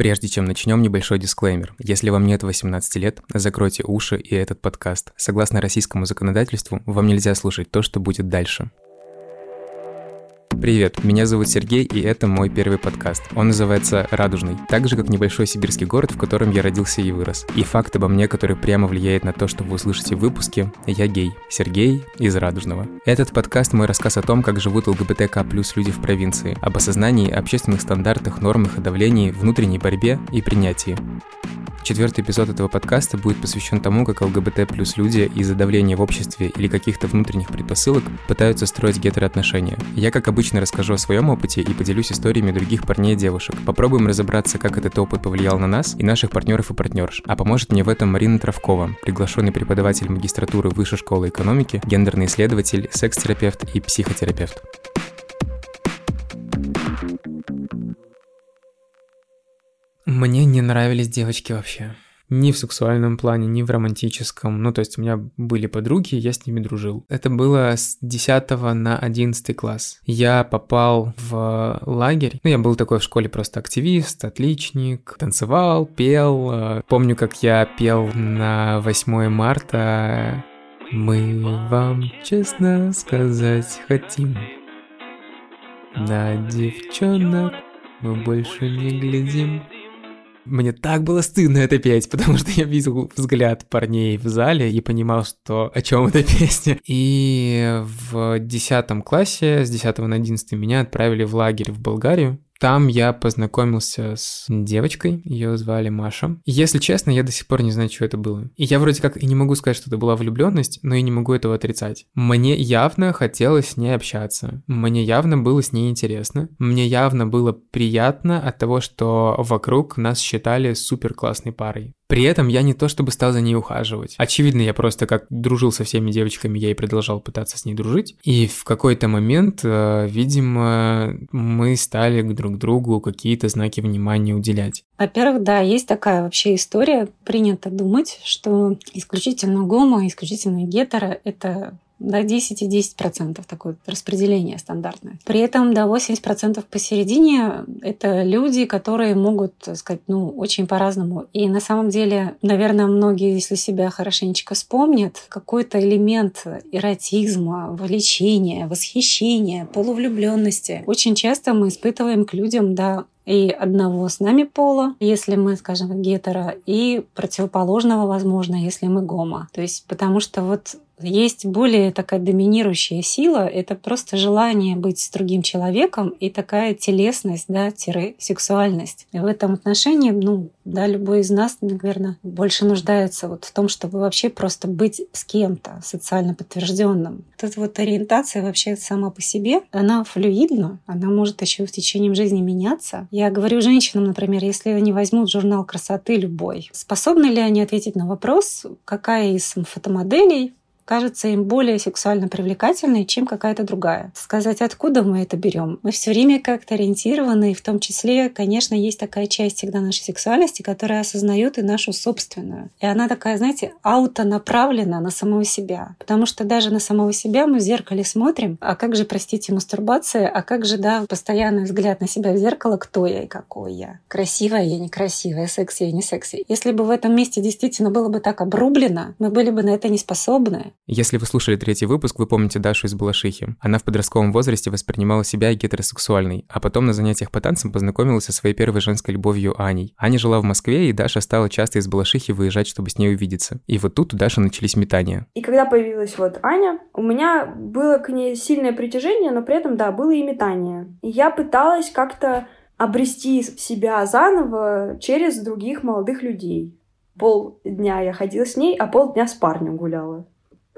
Прежде чем начнем, небольшой дисклеймер. Если вам нет 18 лет, закройте уши и этот подкаст. Согласно российскому законодательству, вам нельзя слушать то, что будет дальше. Привет, меня зовут Сергей, и это мой первый подкаст. Он называется «Радужный», так же, как небольшой сибирский город, в котором я родился и вырос. И факт обо мне, который прямо влияет на то, что вы услышите в выпуске, я гей. Сергей из Радужного. Этот подкаст – мой рассказ о том, как живут ЛГБТК плюс люди в провинции, об осознании, общественных стандартах, нормах и давлении, внутренней борьбе и принятии. Четвертый эпизод этого подкаста будет посвящен тому, как ЛГБТ плюс люди из-за давления в обществе или каких-то внутренних предпосылок пытаются строить гетероотношения. Я, как обычно, расскажу о своем опыте и поделюсь историями других парней и девушек. Попробуем разобраться, как этот опыт повлиял на нас и наших партнеров и партнерш. А поможет мне в этом Марина Травкова, приглашенный преподаватель магистратуры Высшей школы экономики, гендерный исследователь, секс-терапевт и психотерапевт. Мне не нравились девочки вообще. Ни в сексуальном плане, ни в романтическом. Ну, то есть у меня были подруги, я с ними дружил. Это было с 10 на 11 класс. Я попал в лагерь. Ну, я был такой в школе просто активист, отличник. Танцевал, пел. Помню, как я пел на 8 марта. Мы вам честно сказать хотим. На девчонок мы больше не глядим. Мне так было стыдно это петь, потому что я видел взгляд парней в зале и понимал, что о чем эта песня. И в десятом классе, с 10 на 11 меня отправили в лагерь в Болгарию. Там я познакомился с девочкой, ее звали Маша. И, если честно, я до сих пор не знаю, что это было. И я вроде как и не могу сказать, что это была влюбленность, но и не могу этого отрицать. Мне явно хотелось с ней общаться. Мне явно было с ней интересно. Мне явно было приятно от того, что вокруг нас считали супер классной парой. При этом я не то чтобы стал за ней ухаживать. Очевидно, я просто как дружил со всеми девочками, я и продолжал пытаться с ней дружить. И в какой-то момент, э, видимо, мы стали друг другу какие-то знаки внимания уделять. Во-первых, да, есть такая вообще история. Принято думать, что исключительно гомо, исключительно гетеро — это да, 10 и 10 процентов такое распределение стандартное. При этом до да, 80 процентов посередине это люди, которые могут сказать, ну, очень по-разному. И на самом деле, наверное, многие, если себя хорошенечко вспомнят, какой-то элемент эротизма, влечения, восхищения, полувлюбленности очень часто мы испытываем к людям, да, и одного с нами пола, если мы, скажем, гетера, и противоположного, возможно, если мы гомо. То есть потому что вот есть более такая доминирующая сила, это просто желание быть с другим человеком и такая телесность, да, тире сексуальность. И в этом отношении, ну, да, любой из нас, наверное, больше нуждается вот в том, чтобы вообще просто быть с кем-то социально подтвержденным. Вот вот ориентация вообще сама по себе, она флюидна, она может еще в течение жизни меняться. Я говорю женщинам, например, если они возьмут журнал красоты любой, способны ли они ответить на вопрос, какая из фотомоделей кажется им более сексуально привлекательной, чем какая-то другая. Сказать, откуда мы это берем? Мы все время как-то ориентированы, и в том числе, конечно, есть такая часть всегда нашей сексуальности, которая осознает и нашу собственную. И она такая, знаете, аутонаправлена на самого себя. Потому что даже на самого себя мы в зеркале смотрим, а как же, простите, мастурбация, а как же, да, постоянный взгляд на себя в зеркало, кто я и какой я. Красивая я, некрасивая, секси я, не секси. Если бы в этом месте действительно было бы так обрублено, мы были бы на это не способны. Если вы слушали третий выпуск, вы помните Дашу из Балашихи. Она в подростковом возрасте воспринимала себя гетеросексуальной, а потом на занятиях по танцам познакомилась со своей первой женской любовью Аней. Аня жила в Москве, и Даша стала часто из Балашихи выезжать, чтобы с ней увидеться. И вот тут у Даши начались метания. И когда появилась вот Аня, у меня было к ней сильное притяжение, но при этом, да, было и метание. И я пыталась как-то обрести себя заново через других молодых людей. Пол дня я ходила с ней, а пол дня с парнем гуляла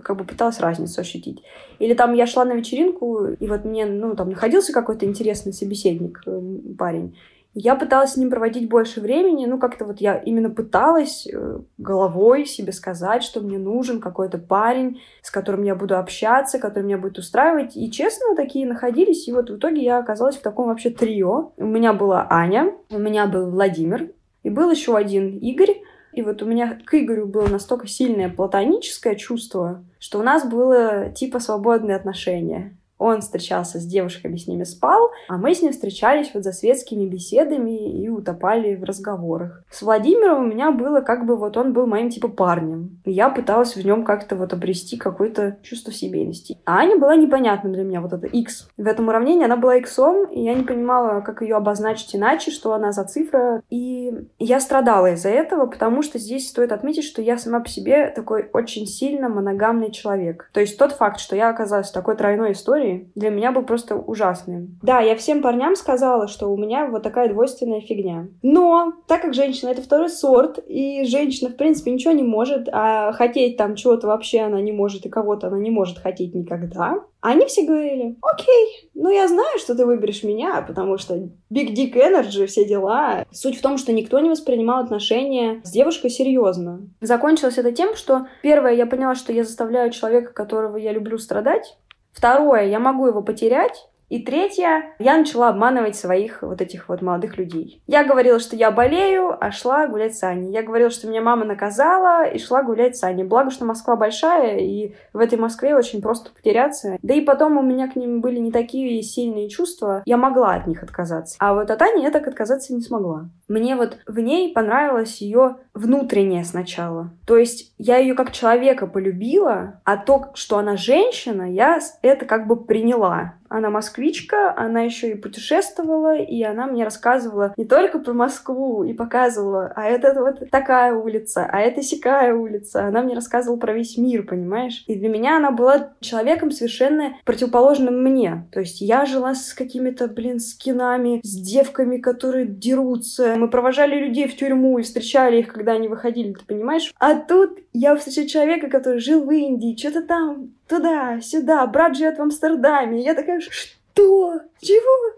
как бы пыталась разницу ощутить. Или там я шла на вечеринку, и вот мне, ну, там находился какой-то интересный собеседник, э, парень, я пыталась с ним проводить больше времени, ну, как-то вот я именно пыталась э, головой себе сказать, что мне нужен какой-то парень, с которым я буду общаться, который меня будет устраивать. И, честно, такие находились, и вот в итоге я оказалась в таком вообще трио. У меня была Аня, у меня был Владимир, и был еще один Игорь, и вот у меня к Игорю было настолько сильное платоническое чувство, что у нас было типа свободные отношения. Он встречался с девушками, с ними спал, а мы с ним встречались вот за светскими беседами и утопали в разговорах. С Владимиром у меня было как бы вот он был моим типа парнем. Я пыталась в нем как-то вот обрести какое-то чувство семейности. А Аня была непонятна для меня, вот это X. В этом уравнении она была иксом, и я не понимала, как ее обозначить иначе, что она за цифра. И я страдала из-за этого, потому что здесь стоит отметить, что я сама по себе такой очень сильно моногамный человек. То есть тот факт, что я оказалась в такой тройной истории, для меня был просто ужасным. Да, я всем парням сказала, что у меня вот такая двойственная фигня. Но, так как женщина — это второй сорт, и женщина, в принципе, ничего не может, а хотеть там чего-то вообще она не может, и кого-то она не может хотеть никогда, они все говорили, окей, ну я знаю, что ты выберешь меня, потому что big dick energy, все дела. Суть в том, что никто не воспринимал отношения с девушкой серьезно. Закончилось это тем, что первое, я поняла, что я заставляю человека, которого я люблю, страдать. Второе, я могу его потерять. И третье, я начала обманывать своих вот этих вот молодых людей. Я говорила, что я болею, а шла гулять с Аней. Я говорила, что меня мама наказала и шла гулять с Аней. Благо, что Москва большая, и в этой Москве очень просто потеряться. Да и потом у меня к ним были не такие сильные чувства, я могла от них отказаться. А вот от Ани я так отказаться не смогла. Мне вот в ней понравилось ее внутреннее сначала. То есть я ее как человека полюбила, а то, что она женщина, я это как бы приняла. Она москвичка, она еще и путешествовала, и она мне рассказывала не только про Москву и показывала, а это вот такая улица, а это сякая улица. Она мне рассказывала про весь мир, понимаешь? И для меня она была человеком совершенно противоположным мне. То есть я жила с какими-то, блин, скинами, с девками, которые дерутся. Мы провожали людей в тюрьму и встречали их, когда они выходили, ты понимаешь? А тут я встречаю человека, который жил в Индии, что-то там туда, сюда, брат живет в Амстердаме. Я такая, что? Чего?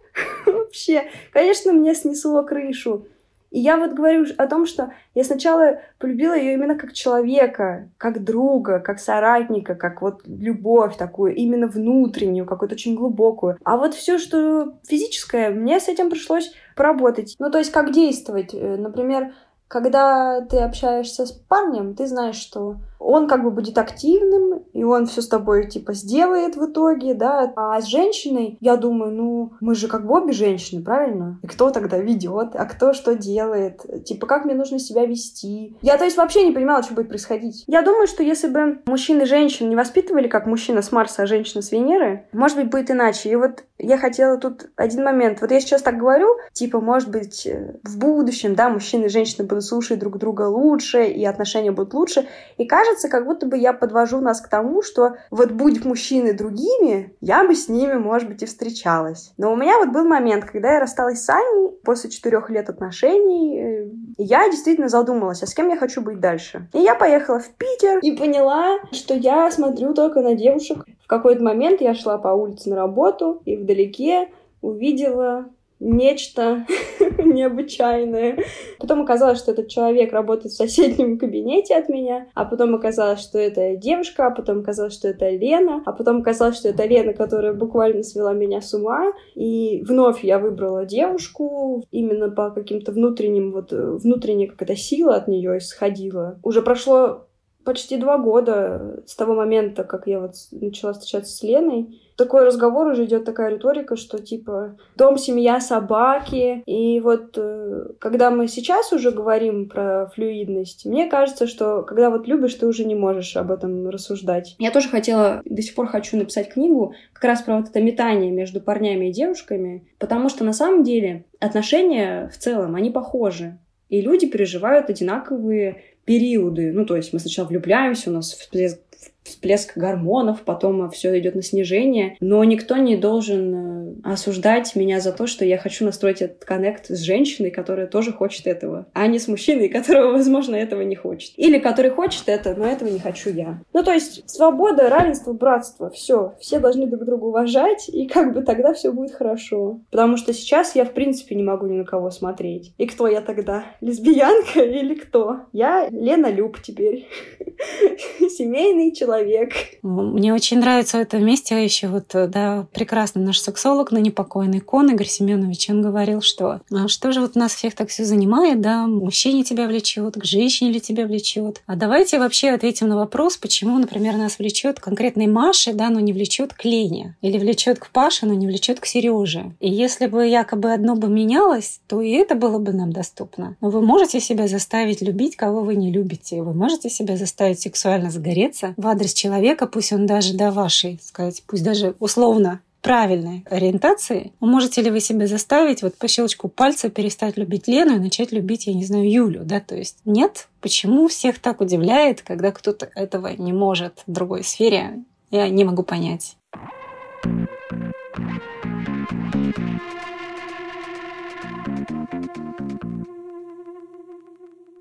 Вообще. Конечно, мне снесло крышу. И я вот говорю о том, что я сначала полюбила ее именно как человека, как друга, как соратника, как вот любовь такую, именно внутреннюю, какую-то очень глубокую. А вот все, что физическое, мне с этим пришлось поработать. Ну, то есть, как действовать. Э, например, когда ты общаешься с парнем, ты знаешь, что он как бы будет активным, и он все с тобой типа сделает в итоге, да. А с женщиной, я думаю, ну, мы же как бы обе женщины, правильно? И кто тогда ведет, а кто что делает? Типа, как мне нужно себя вести? Я, то есть, вообще не понимала, что будет происходить. Я думаю, что если бы мужчины и женщин не воспитывали как мужчина с Марса, а женщина с Венеры, может быть, будет иначе. И вот я хотела тут один момент. Вот я сейчас так говорю, типа, может быть, в будущем, да, мужчины и женщины будут слушать друг друга лучше, и отношения будут лучше. И кажется, как будто бы я подвожу нас к тому, что вот будь мужчины другими, я бы с ними, может быть, и встречалась. Но у меня вот был момент, когда я рассталась с Аней после четырех лет отношений, э, я действительно задумалась, а с кем я хочу быть дальше. И я поехала в Питер и поняла, что я смотрю только на девушек. В какой-то момент я шла по улице на работу и вдалеке увидела нечто необычайное. Потом оказалось, что этот человек работает в соседнем кабинете от меня, а потом оказалось, что это девушка, а потом оказалось, что это Лена, а потом оказалось, что это Лена, которая буквально свела меня с ума. И вновь я выбрала девушку именно по каким-то внутренним, вот внутренняя какая-то сила от нее исходила. Уже прошло почти два года с того момента, как я вот начала встречаться с Леной, такой разговор уже идет такая риторика, что типа дом, семья, собаки. И вот э, когда мы сейчас уже говорим про флюидность, мне кажется, что когда вот любишь, ты уже не можешь об этом рассуждать. Я тоже хотела, до сих пор хочу написать книгу как раз про вот это метание между парнями и девушками, потому что на самом деле отношения в целом, они похожи. И люди переживают одинаковые периоды. Ну, то есть мы сначала влюбляемся, у нас всплеск, всплеск гормонов, потом все идет на снижение. Но никто не должен э, осуждать меня за то, что я хочу настроить этот коннект с женщиной, которая тоже хочет этого, а не с мужчиной, которого, возможно, этого не хочет. Или который хочет это, но этого не хочу я. Ну, то есть свобода, равенство, братство, все. Все должны друг друга уважать, и как бы тогда все будет хорошо. Потому что сейчас я, в принципе, не могу ни на кого смотреть. И кто я тогда? Лесбиянка или кто? Я Лена Люб теперь. Семейный человек. Мне очень нравится в этом месте еще вот, да, прекрасный наш сексолог, но непокойный Кон Игорь Семенович, он говорил, что а что же вот нас всех так все занимает, да, мужчине тебя влечет, к женщине ли тебя влечет. А давайте вообще ответим на вопрос, почему, например, нас влечет конкретной Маше, да, но не влечет к Лене, или влечет к Паше, но не влечет к Сереже. И если бы якобы одно бы менялось, то и это было бы нам доступно. Но вы можете себя заставить любить, кого вы не любите. Вы можете себя заставить сексуально загореться в адрес человека, пусть он даже до вашей, сказать, пусть даже условно правильной ориентации, можете ли вы себя заставить вот по щелчку пальца перестать любить Лену и начать любить, я не знаю, Юлю, да, то есть нет. Почему всех так удивляет, когда кто-то этого не может в другой сфере, я не могу понять.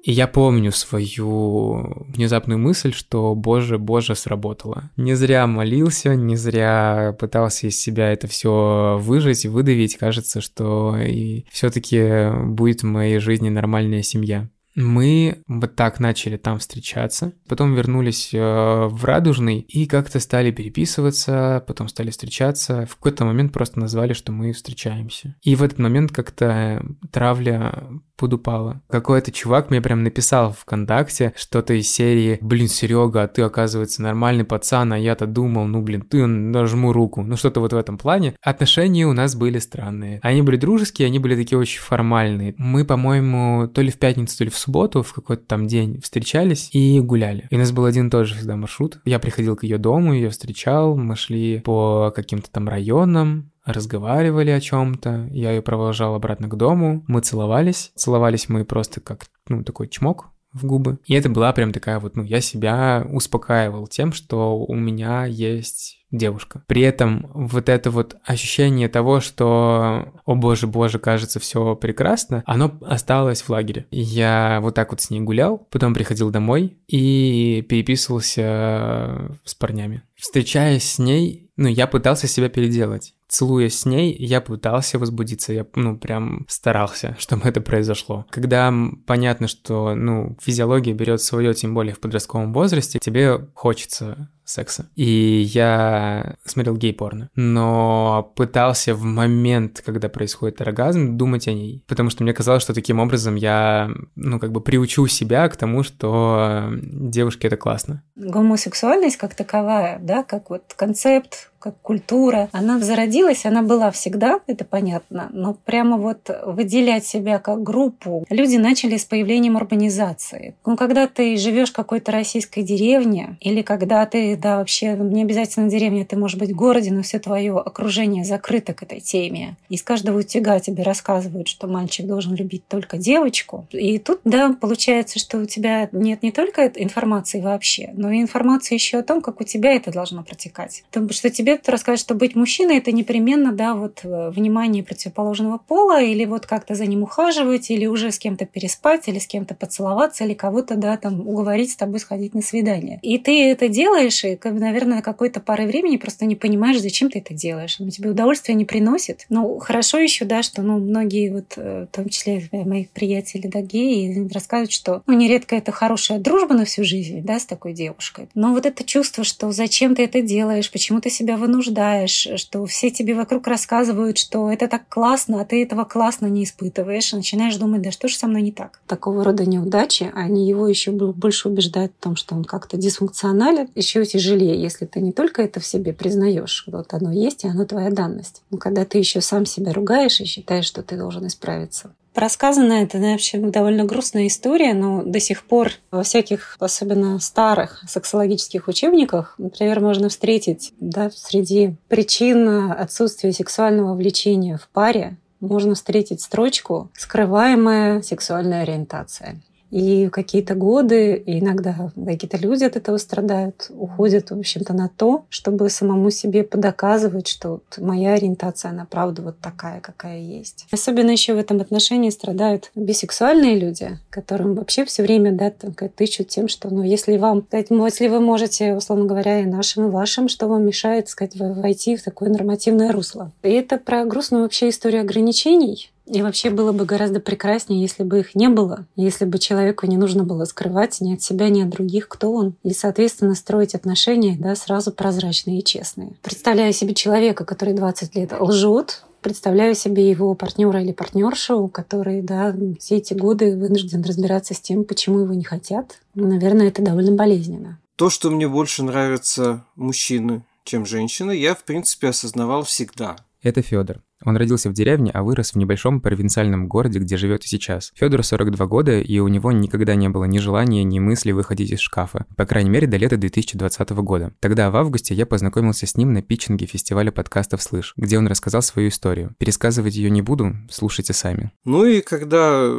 И я помню свою внезапную мысль, что «Боже, Боже, сработало». Не зря молился, не зря пытался из себя это все выжить, выдавить. Кажется, что и все-таки будет в моей жизни нормальная семья. Мы вот так начали там встречаться, потом вернулись э, в Радужный и как-то стали переписываться, потом стали встречаться. В какой-то момент просто назвали, что мы встречаемся. И в этот момент как-то травля подупала. Какой-то чувак мне прям написал в ВКонтакте что-то из серии «Блин, Серега, а ты, оказывается, нормальный пацан, а я-то думал, ну, блин, ты нажму руку». Ну, что-то вот в этом плане. Отношения у нас были странные. Они были дружеские, они были такие очень формальные. Мы, по-моему, то ли в пятницу, то ли в субботу, в какой-то там день встречались и гуляли. И у нас был один и тот же всегда маршрут. Я приходил к ее дому, ее встречал, мы шли по каким-то там районам, разговаривали о чем-то, я ее провожал обратно к дому, мы целовались. Целовались мы просто как, ну, такой чмок, в губы. И это была прям такая вот, ну, я себя успокаивал тем, что у меня есть девушка. При этом вот это вот ощущение того, что, о боже, боже, кажется, все прекрасно, оно осталось в лагере. Я вот так вот с ней гулял, потом приходил домой и переписывался с парнями. Встречаясь с ней, ну, я пытался себя переделать целуясь с ней, я пытался возбудиться, я, ну, прям старался, чтобы это произошло. Когда понятно, что, ну, физиология берет свое, тем более в подростковом возрасте, тебе хочется секса. И я смотрел гей-порно, но пытался в момент, когда происходит оргазм, думать о ней. Потому что мне казалось, что таким образом я, ну, как бы приучу себя к тому, что девушке это классно. Гомосексуальность как таковая, да, как вот концепт, как культура, она зародилась, она была всегда, это понятно, но прямо вот выделять себя как группу люди начали с появлением урбанизации. Ну, когда ты живешь в какой-то российской деревне, или когда ты, да, вообще не обязательно деревня, ты может быть в городе, но все твое окружение закрыто к этой теме. Из каждого утюга тебе рассказывают, что мальчик должен любить только девочку. И тут, да, получается, что у тебя нет не только информации вообще, но и информации еще о том, как у тебя это должно протекать. Потому что тебе тебе рассказать, что быть мужчиной это непременно, да, вот э, внимание противоположного пола, или вот как-то за ним ухаживать, или уже с кем-то переспать, или с кем-то поцеловаться, или кого-то, да, там уговорить с тобой сходить на свидание. И ты это делаешь, и, наверное, на какой-то пары времени просто не понимаешь, зачем ты это делаешь. Оно тебе удовольствие не приносит. Ну, хорошо еще, да, что, ну, многие вот, э, в том числе моих приятелей, да, геи, рассказывают, что, ну, нередко это хорошая дружба на всю жизнь, да, с такой девушкой. Но вот это чувство, что зачем ты это делаешь, почему ты себя вынуждаешь, что все тебе вокруг рассказывают, что это так классно, а ты этого классно не испытываешь, начинаешь думать, да что же со мной не так. Такого рода неудачи, они его еще больше убеждают в том, что он как-то дисфункционален, еще тяжелее, если ты не только это в себе признаешь, вот оно есть, и оно твоя данность. Но когда ты еще сам себя ругаешь и считаешь, что ты должен исправиться. Рассказана это, вообще довольно грустная история, но до сих пор во всяких, особенно старых сексологических учебниках, например, можно встретить да, среди причин отсутствия сексуального влечения в паре, можно встретить строчку «скрываемая сексуальная ориентация». И какие-то годы, и иногда какие-то люди от этого страдают, уходят, в общем-то, на то, чтобы самому себе подоказывать, что вот моя ориентация, она правда вот такая, какая есть. Особенно еще в этом отношении страдают бисексуальные люди, которым вообще все время да, тычут тем, что ну, если вам, если вы можете, условно говоря, и нашим, и вашим, что вам мешает, сказать, войти в такое нормативное русло. И это про грустную вообще историю ограничений, И вообще было бы гораздо прекраснее, если бы их не было, если бы человеку не нужно было скрывать ни от себя, ни от других, кто он, и, соответственно, строить отношения да, сразу прозрачные и честные. Представляю себе человека, который 20 лет лжет, представляю себе его партнера или партнершу, который да, все эти годы вынужден разбираться с тем, почему его не хотят. Ну, наверное, это довольно болезненно. То, что мне больше нравятся мужчины, чем женщины, я, в принципе, осознавал всегда. Это Федор. Он родился в деревне, а вырос в небольшом провинциальном городе, где живет и сейчас. Федору 42 года, и у него никогда не было ни желания, ни мысли выходить из шкафа. По крайней мере, до лета 2020 года. Тогда, в августе, я познакомился с ним на питчинге фестиваля подкастов «Слышь», где он рассказал свою историю. Пересказывать ее не буду, слушайте сами. Ну и когда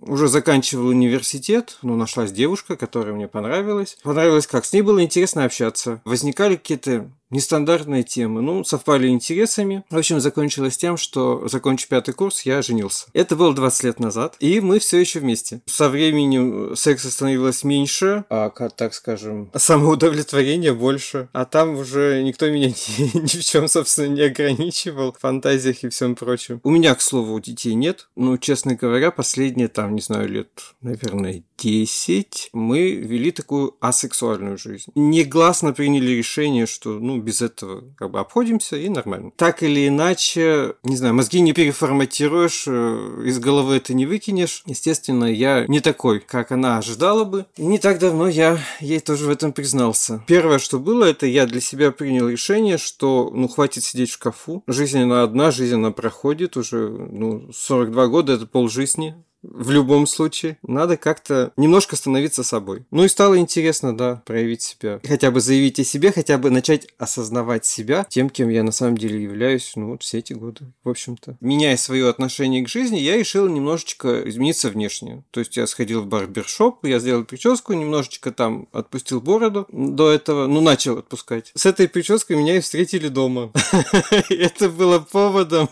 уже заканчивал университет, ну, нашлась девушка, которая мне понравилась. Понравилось как? С ней было интересно общаться. Возникали какие-то нестандартные темы. Ну, совпали интересами. В общем, закончилось тем, что, закончив пятый курс, я женился. Это было 20 лет назад, и мы все еще вместе. Со временем секса становилось меньше, а, так скажем, самоудовлетворения больше. А там уже никто меня ни, ни в чем, собственно, не ограничивал, в фантазиях и всем прочем. У меня, к слову, детей нет. Ну, честно говоря, последние там, не знаю, лет, наверное, 10 мы вели такую асексуальную жизнь. Негласно приняли решение, что, ну, без этого как бы обходимся и нормально. Так или иначе, не знаю, мозги не переформатируешь, э, из головы это не выкинешь. Естественно, я не такой, как она ожидала бы. И не так давно я ей тоже в этом признался. Первое, что было, это я для себя принял решение, что, ну, хватит сидеть в шкафу. Жизнь она одна, жизнь она проходит уже, ну, 42 года, это полжизни в любом случае. Надо как-то немножко становиться собой. Ну и стало интересно, да, проявить себя. Хотя бы заявить о себе, хотя бы начать осознавать себя тем, кем я на самом деле являюсь, ну вот все эти годы, в общем-то. Меняя свое отношение к жизни, я решил немножечко измениться внешне. То есть я сходил в барбершоп, я сделал прическу, немножечко там отпустил бороду до этого, ну начал отпускать. С этой прической меня и встретили дома. Это было поводом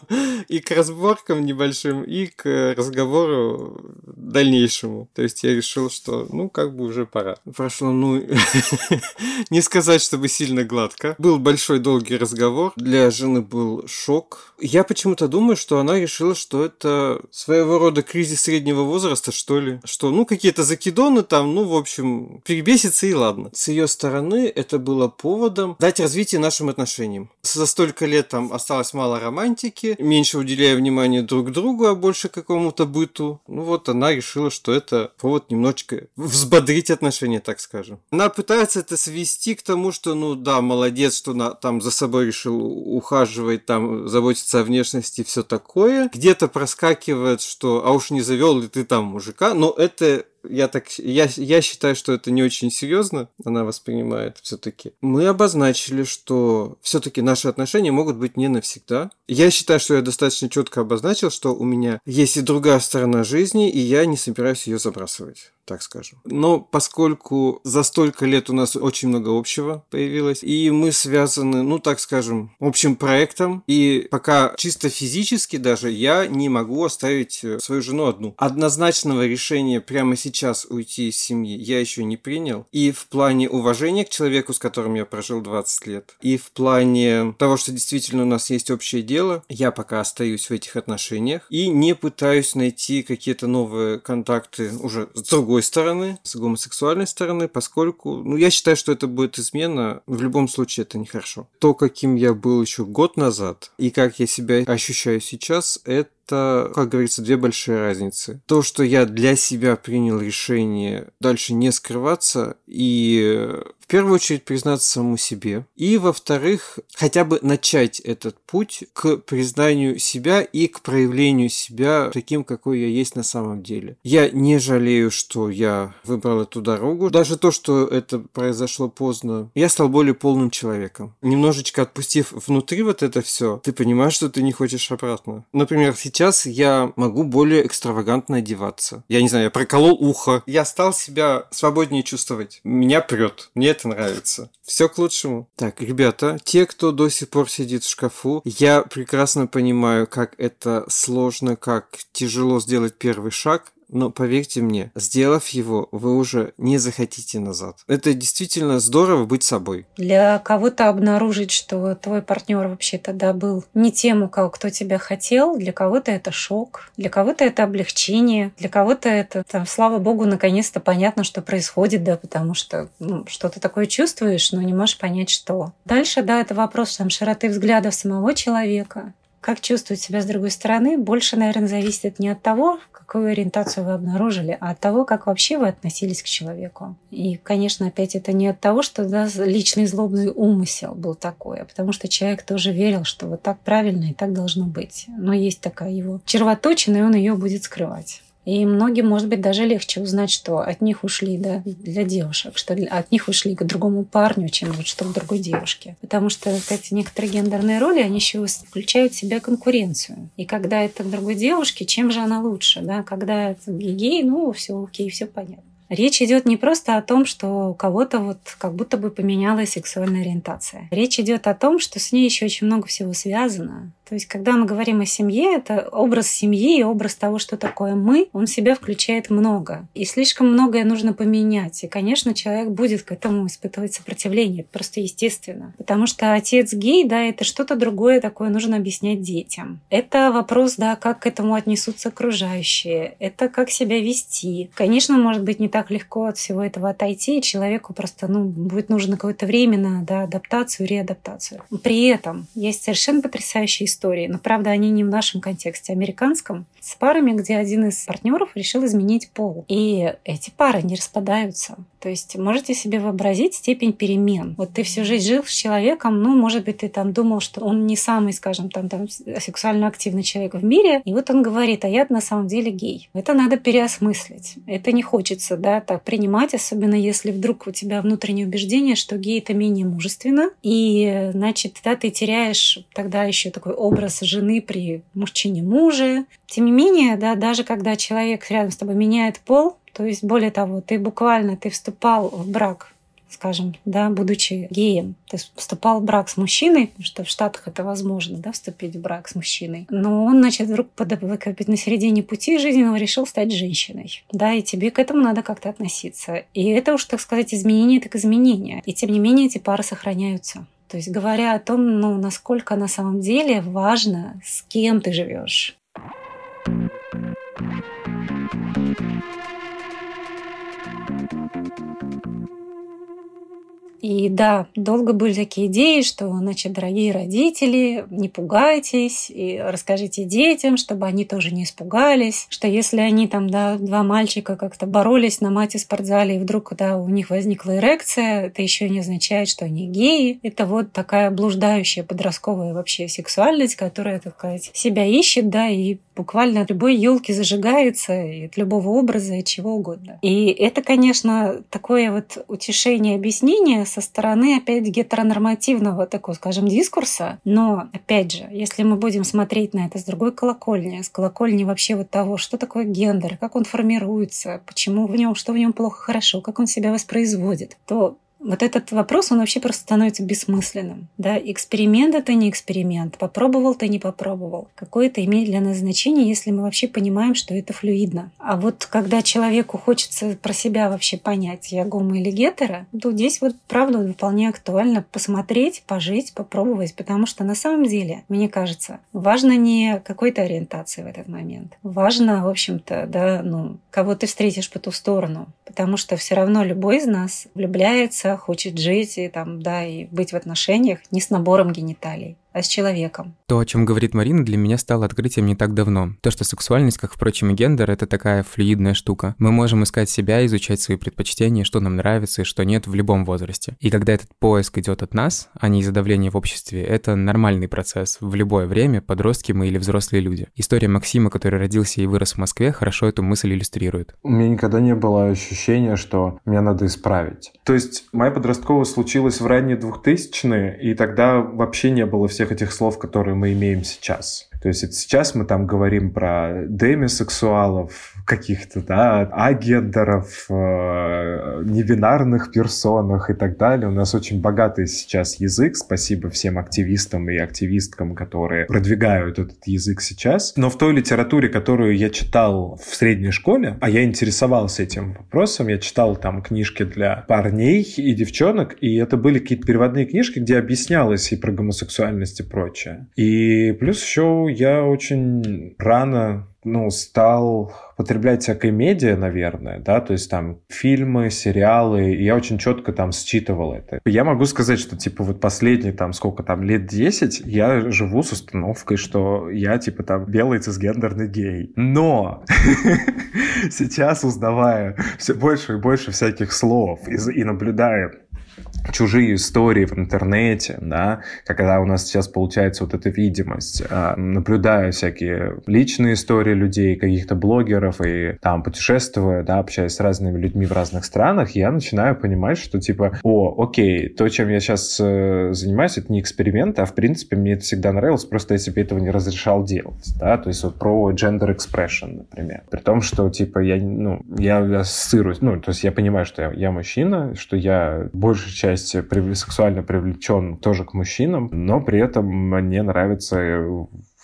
и к разборкам небольшим, и к разговору дальнейшему. То есть я решил, что ну как бы уже пора. Прошло, ну, не сказать, чтобы сильно гладко. Был большой долгий разговор. Для жены был шок. Я почему-то думаю, что она решила, что это своего рода кризис среднего возраста, что ли. Что, ну, какие-то закидоны там, ну, в общем, перебесится и ладно. С ее стороны это было поводом дать развитие нашим отношениям. За столько лет там осталось мало романтики, меньше уделяя внимания друг другу, а больше какому-то быту. Ну вот она решила, что это повод немножечко взбодрить отношения, так скажем. Она пытается это свести к тому, что, ну да, молодец, что она там за собой решил ухаживать, там заботиться о внешности, все такое. Где-то проскакивает, что, а уж не завел ли ты там мужика, но это я так я, я считаю, что это не очень серьезно, она воспринимает все-таки. Мы обозначили, что все-таки наши отношения могут быть не навсегда. Я считаю, что я достаточно четко обозначил, что у меня есть и другая сторона жизни, и я не собираюсь ее забрасывать так скажем. Но поскольку за столько лет у нас очень много общего появилось, и мы связаны, ну так скажем, общим проектом, и пока чисто физически даже я не могу оставить э, свою жену одну. Однозначного решения прямо сейчас уйти из семьи я еще не принял. И в плане уважения к человеку, с которым я прожил 20 лет, и в плане того, что действительно у нас есть общее дело, я пока остаюсь в этих отношениях и не пытаюсь найти какие-то новые контакты уже с другой стороны, с гомосексуальной стороны, поскольку, ну, я считаю, что это будет измена. В любом случае, это нехорошо. То, каким я был еще год назад, и как я себя ощущаю сейчас, это это, как говорится, две большие разницы. То, что я для себя принял решение дальше не скрываться и в первую очередь признаться самому себе, и во-вторых, хотя бы начать этот путь к признанию себя и к проявлению себя таким, какой я есть на самом деле. Я не жалею, что я выбрал эту дорогу. Даже то, что это произошло поздно, я стал более полным человеком. Немножечко отпустив внутри вот это все, ты понимаешь, что ты не хочешь обратно. Например, сейчас я могу более экстравагантно одеваться. Я не знаю, я проколол ухо. Я стал себя свободнее чувствовать. Меня прет. Мне это нравится. Все к лучшему. Так, ребята, те, кто до сих пор сидит в шкафу, я прекрасно понимаю, как это сложно, как тяжело сделать первый шаг но поверьте мне, сделав его, вы уже не захотите назад. Это действительно здорово быть собой. Для кого-то обнаружить, что твой партнер вообще тогда был не тем, у кого кто тебя хотел, для кого-то это шок, для кого-то это облегчение, для кого-то это, там, слава богу, наконец-то понятно, что происходит, да, потому что ну, что-то такое чувствуешь, но не можешь понять, что. Дальше, да, это вопрос там широты взглядов самого человека, как чувствовать себя с другой стороны, больше, наверное, зависит не от того, какую ориентацию вы обнаружили, а от того, как вообще вы относились к человеку. И, конечно, опять это не от того, что да, личный злобный умысел был такой, а потому что человек тоже верил, что вот так правильно и так должно быть. Но есть такая его червоточина, и он ее будет скрывать. И многим, может быть, даже легче узнать, что от них ушли да, для девушек, что от них ушли к другому парню, чем вот что к другой девушке. Потому что эти некоторые гендерные роли, они еще включают в себя конкуренцию. И когда это к другой девушке, чем же она лучше? Да? Когда это гей, ну, все окей, все понятно. Речь идет не просто о том, что у кого-то вот как будто бы поменялась сексуальная ориентация. Речь идет о том, что с ней еще очень много всего связано. То есть, когда мы говорим о семье, это образ семьи и образ того, что такое мы, он себя включает много. И слишком многое нужно поменять. И, конечно, человек будет к этому испытывать сопротивление. Просто естественно. Потому что отец гей, да, это что-то другое такое нужно объяснять детям. Это вопрос, да, как к этому отнесутся окружающие. Это как себя вести. Конечно, может быть не так легко от всего этого отойти. Человеку просто, ну, будет нужно какое-то время на да, адаптацию, реадаптацию. При этом есть совершенно потрясающие истории истории, но правда они не в нашем контексте, американском, с парами, где один из партнеров решил изменить пол. И эти пары не распадаются. То есть можете себе вообразить степень перемен. Вот ты всю жизнь жил с человеком, ну, может быть, ты там думал, что он не самый, скажем, там, там сексуально активный человек в мире, и вот он говорит, а я на самом деле гей. Это надо переосмыслить. Это не хочется, да, так принимать, особенно если вдруг у тебя внутреннее убеждение, что гей это менее мужественно, и, значит, да, ты теряешь тогда еще такой образ жены при мужчине муже. Тем не менее, да, даже когда человек рядом с тобой меняет пол, то есть, более того, ты буквально ты вступал в брак скажем, да, будучи геем, ты вступал в брак с мужчиной, потому что в Штатах это возможно, да, вступить в брак с мужчиной. Но он, значит, вдруг под, на середине пути жизненного решил стать женщиной. Да, и тебе к этому надо как-то относиться. И это уж, так сказать, изменение так изменение. И тем не менее эти пары сохраняются. То есть говоря о том, ну, насколько на самом деле важно, с кем ты живешь. И да, долго были такие идеи, что, значит, дорогие родители, не пугайтесь и расскажите детям, чтобы они тоже не испугались, что если они там, да, два мальчика как-то боролись на мате спортзале, и вдруг, когда у них возникла эрекция, это еще не означает, что они геи. Это вот такая блуждающая подростковая вообще сексуальность, которая, так сказать, себя ищет, да, и буквально от любой елки зажигается, и от любого образа, и чего угодно. И это, конечно, такое вот утешение объяснение со стороны, опять, гетеронормативного такого, скажем, дискурса. Но, опять же, если мы будем смотреть на это с другой колокольни, с колокольни вообще вот того, что такое гендер, как он формируется, почему в нем, что в нем плохо, хорошо, как он себя воспроизводит, то вот этот вопрос, он вообще просто становится бессмысленным. Да? Эксперимент — это не эксперимент. Попробовал ты, не попробовал. Какое это имеет для нас значение, если мы вообще понимаем, что это флюидно. А вот когда человеку хочется про себя вообще понять, я гомо или гетера, то здесь вот правда вполне актуально посмотреть, пожить, попробовать, потому что на самом деле, мне кажется, важно не какой-то ориентации в этот момент. Важно, в общем-то, да, ну, кого ты встретишь по ту сторону, потому что все равно любой из нас влюбляется хочет жить и там, да, и быть в отношениях не с набором гениталий а с человеком. То, о чем говорит Марина, для меня стало открытием не так давно. То, что сексуальность, как, впрочем, и гендер, это такая флюидная штука. Мы можем искать себя, изучать свои предпочтения, что нам нравится и что нет в любом возрасте. И когда этот поиск идет от нас, а не из-за давления в обществе, это нормальный процесс в любое время, подростки мы или взрослые люди. История Максима, который родился и вырос в Москве, хорошо эту мысль иллюстрирует. У меня никогда не было ощущения, что меня надо исправить. То есть моя подростковая случилась в ранние 2000-е, и тогда вообще не было всех всех этих слов, которые мы имеем сейчас. То есть сейчас мы там говорим про демисексуалов, каких-то, да, агендеров, э, невинарных персонах и так далее. У нас очень богатый сейчас язык. Спасибо всем активистам и активисткам, которые продвигают этот язык сейчас. Но в той литературе, которую я читал в средней школе, а я интересовался этим вопросом, я читал там книжки для парней и девчонок, и это были какие-то переводные книжки, где объяснялось и про гомосексуальность и прочее. И плюс еще я очень рано ну, стал потреблять всякое медиа, наверное, да, то есть там фильмы, сериалы, и я очень четко там считывал это. Я могу сказать, что, типа, вот последние там, сколько там, лет 10, я живу с установкой, что я, типа, там, белый цисгендерный гей. Но сейчас, узнавая все больше и больше всяких слов и, и наблюдая чужие истории в интернете, да, когда у нас сейчас получается вот эта видимость, а, наблюдая всякие личные истории людей, каких-то блогеров и там путешествуя, да, общаясь с разными людьми в разных странах, я начинаю понимать, что типа, о, окей, то, чем я сейчас э, занимаюсь, это не эксперимент, а в принципе мне это всегда нравилось, просто я себе этого не разрешал делать, да, то есть вот про gender expression, например, при том, что типа я, ну, я ассоциируюсь, ну, то есть я понимаю, что я, я мужчина, что я большая часть части сексуально привлечен тоже к мужчинам, но при этом мне нравится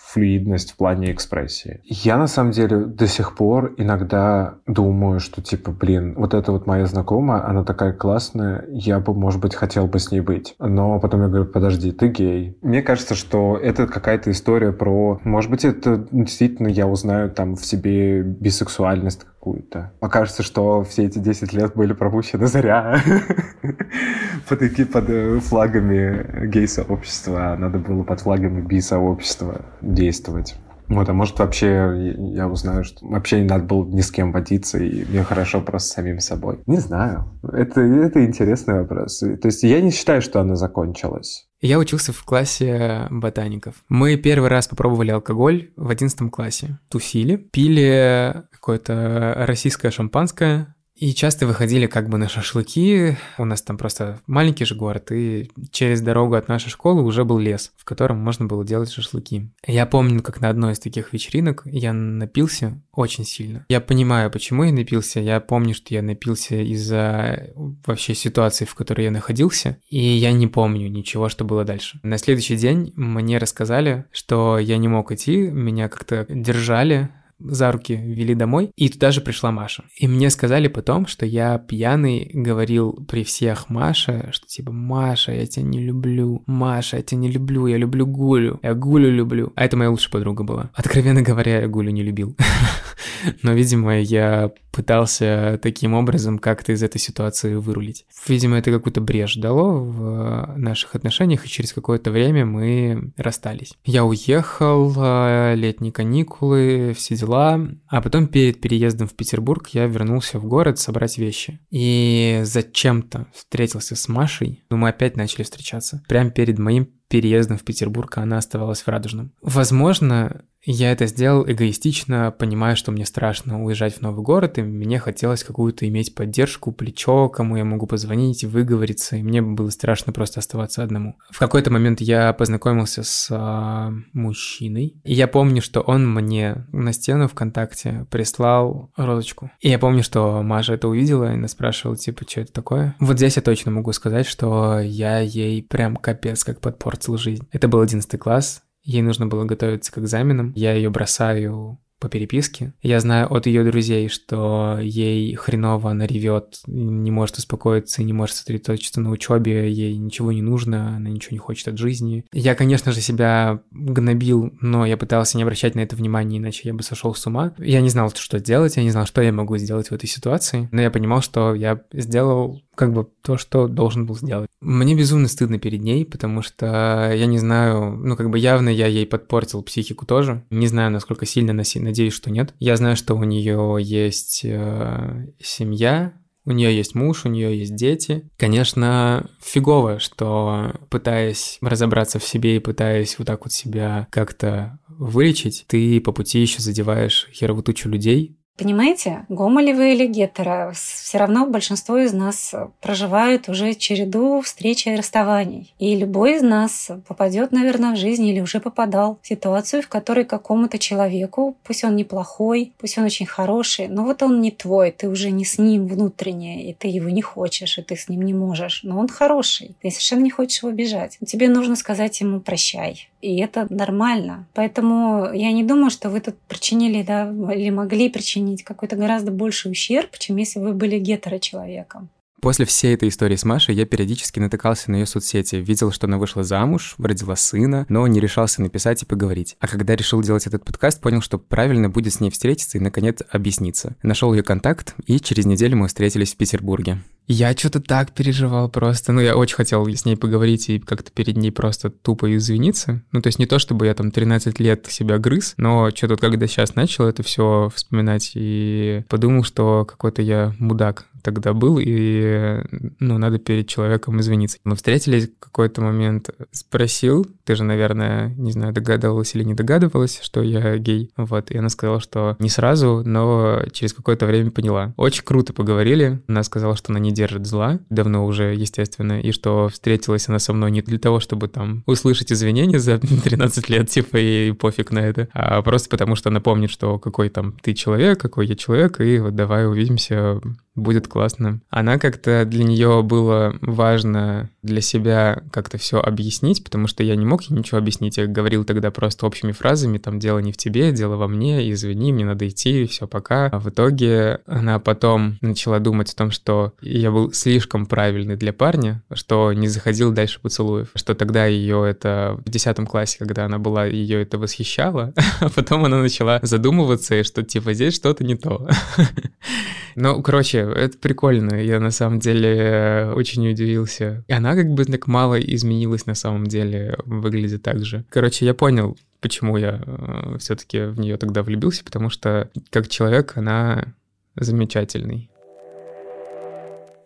флюидность в плане экспрессии. Я на самом деле до сих пор иногда думаю, что типа, блин, вот эта вот моя знакомая, она такая классная, я бы, может быть, хотел бы с ней быть. Но потом я говорю, подожди, ты гей. Мне кажется, что это какая-то история про... Может быть, это действительно я узнаю там в себе бисексуальность какую-то. Окажется, что все эти 10 лет были пропущены зря под, под э, флагами гей-сообщества, а надо было под флагами би-сообщества действовать. Вот, а может вообще я узнаю, что вообще не надо было ни с кем водиться, и мне хорошо просто самим собой. Не знаю. Это, это интересный вопрос. То есть я не считаю, что она закончилась. Я учился в классе ботаников. Мы первый раз попробовали алкоголь в одиннадцатом классе. Тусили, пили какое-то российское шампанское, и часто выходили как бы на шашлыки. У нас там просто маленький же город, и через дорогу от нашей школы уже был лес, в котором можно было делать шашлыки. Я помню, как на одной из таких вечеринок я напился очень сильно. Я понимаю, почему я напился. Я помню, что я напился из-за вообще ситуации, в которой я находился, и я не помню ничего, что было дальше. На следующий день мне рассказали, что я не мог идти, меня как-то держали, за руки вели домой, и туда же пришла Маша. И мне сказали потом, что я пьяный говорил при всех Маше, что типа «Маша, я тебя не люблю, Маша, я тебя не люблю, я люблю Гулю, я Гулю люблю». А это моя лучшая подруга была. Откровенно говоря, я Гулю не любил. Но, видимо, я пытался таким образом как-то из этой ситуации вырулить. Видимо, это какую-то брешь дало в наших отношениях, и через какое-то время мы расстались. Я уехал, э, летние каникулы, все дела, а потом перед переездом в Петербург я вернулся в город собрать вещи. И зачем-то встретился с Машей, но мы опять начали встречаться. Прямо перед моим переездом в Петербург она оставалась в Радужном. Возможно, я это сделал эгоистично, понимая, что мне страшно уезжать в новый город, и мне хотелось какую-то иметь поддержку, плечо, кому я могу позвонить, выговориться, и мне было страшно просто оставаться одному. В какой-то момент я познакомился с а, мужчиной, и я помню, что он мне на стену ВКонтакте прислал розочку. И я помню, что Маша это увидела и нас спрашивала, типа, что это такое. Вот здесь я точно могу сказать, что я ей прям капец как подпортил жизнь. Это был одиннадцатый класс, Ей нужно было готовиться к экзаменам. Я ее бросаю по переписке. Я знаю от ее друзей, что ей хреново, она ревет, не может успокоиться, не может сосредоточиться на учебе, ей ничего не нужно, она ничего не хочет от жизни. Я, конечно же, себя гнобил, но я пытался не обращать на это внимания, иначе я бы сошел с ума. Я не знал, что делать, я не знал, что я могу сделать в этой ситуации, но я понимал, что я сделал как бы то, что должен был сделать. Мне безумно стыдно перед ней, потому что я не знаю, ну как бы явно я ей подпортил психику тоже. Не знаю, насколько сильно, надеюсь, что нет. Я знаю, что у нее есть э, семья, у нее есть муж, у нее есть дети. Конечно, фигово, что пытаясь разобраться в себе и пытаясь вот так вот себя как-то вылечить, ты по пути еще задеваешь херовую тучу людей, Понимаете, гомо ли вы или гетеро, все равно большинство из нас проживают уже череду встреч и расставаний. И любой из нас попадет, наверное, в жизнь или уже попадал в ситуацию, в которой какому-то человеку, пусть он неплохой, пусть он очень хороший, но вот он не твой, ты уже не с ним внутренне, и ты его не хочешь, и ты с ним не можешь. Но он хороший, ты совершенно не хочешь его бежать. Тебе нужно сказать ему прощай. И это нормально. Поэтому я не думаю, что вы тут причинили, да, или могли причинить какой-то гораздо больший ущерб, чем если вы были гетерочеловеком. После всей этой истории с Машей я периодически натыкался на ее соцсети, видел, что она вышла замуж, родила сына, но не решался написать и поговорить. А когда решил делать этот подкаст, понял, что правильно будет с ней встретиться и, наконец, объясниться. Нашел ее контакт, и через неделю мы встретились в Петербурге. Я что-то так переживал просто. Ну, я очень хотел с ней поговорить и как-то перед ней просто тупо извиниться. Ну, то есть не то, чтобы я там 13 лет себя грыз, но что-то когда сейчас начал это все вспоминать и подумал, что какой-то я мудак тогда был, и, ну, надо перед человеком извиниться. Мы встретились в какой-то момент, спросил, ты же, наверное, не знаю, догадывалась или не догадывалась, что я гей, вот, и она сказала, что не сразу, но через какое-то время поняла. Очень круто поговорили, она сказала, что она не держит зла, давно уже, естественно, и что встретилась она со мной не для того, чтобы там услышать извинения за 13 лет, типа, и пофиг на это, а просто потому, что она помнит, что какой там ты человек, какой я человек, и вот давай увидимся будет классно. Она как-то для нее было важно для себя как-то все объяснить, потому что я не мог ей ничего объяснить. Я говорил тогда просто общими фразами, там, дело не в тебе, дело во мне, извини, мне надо идти, все, пока. А в итоге она потом начала думать о том, что я был слишком правильный для парня, что не заходил дальше поцелуев, что тогда ее это в 10 классе, когда она была, ее это восхищало, а потом она начала задумываться, и что типа здесь что-то не то. Ну, короче, это прикольно. Я на самом деле очень удивился. И она как бы так мало изменилась на самом деле, выглядит так же. Короче, я понял, почему я э, все-таки в нее тогда влюбился, потому что как человек она замечательный.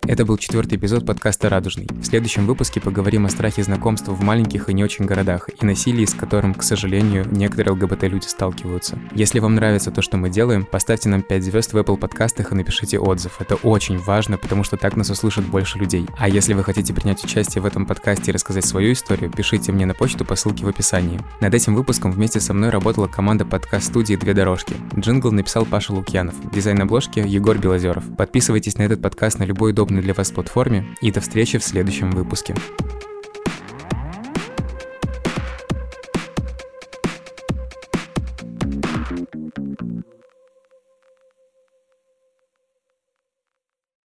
Это был четвертый эпизод подкаста «Радужный». В следующем выпуске поговорим о страхе знакомства в маленьких и не очень городах и насилии, с которым, к сожалению, некоторые ЛГБТ-люди сталкиваются. Если вам нравится то, что мы делаем, поставьте нам 5 звезд в Apple подкастах и напишите отзыв. Это очень важно, потому что так нас услышат больше людей. А если вы хотите принять участие в этом подкасте и рассказать свою историю, пишите мне на почту по ссылке в описании. Над этим выпуском вместе со мной работала команда подкаст-студии «Две дорожки». Джингл написал Паша Лукьянов, дизайн обложки Егор Белозеров. Подписывайтесь на этот подкаст на любой удобный удобной для вас платформе и до встречи в следующем выпуске.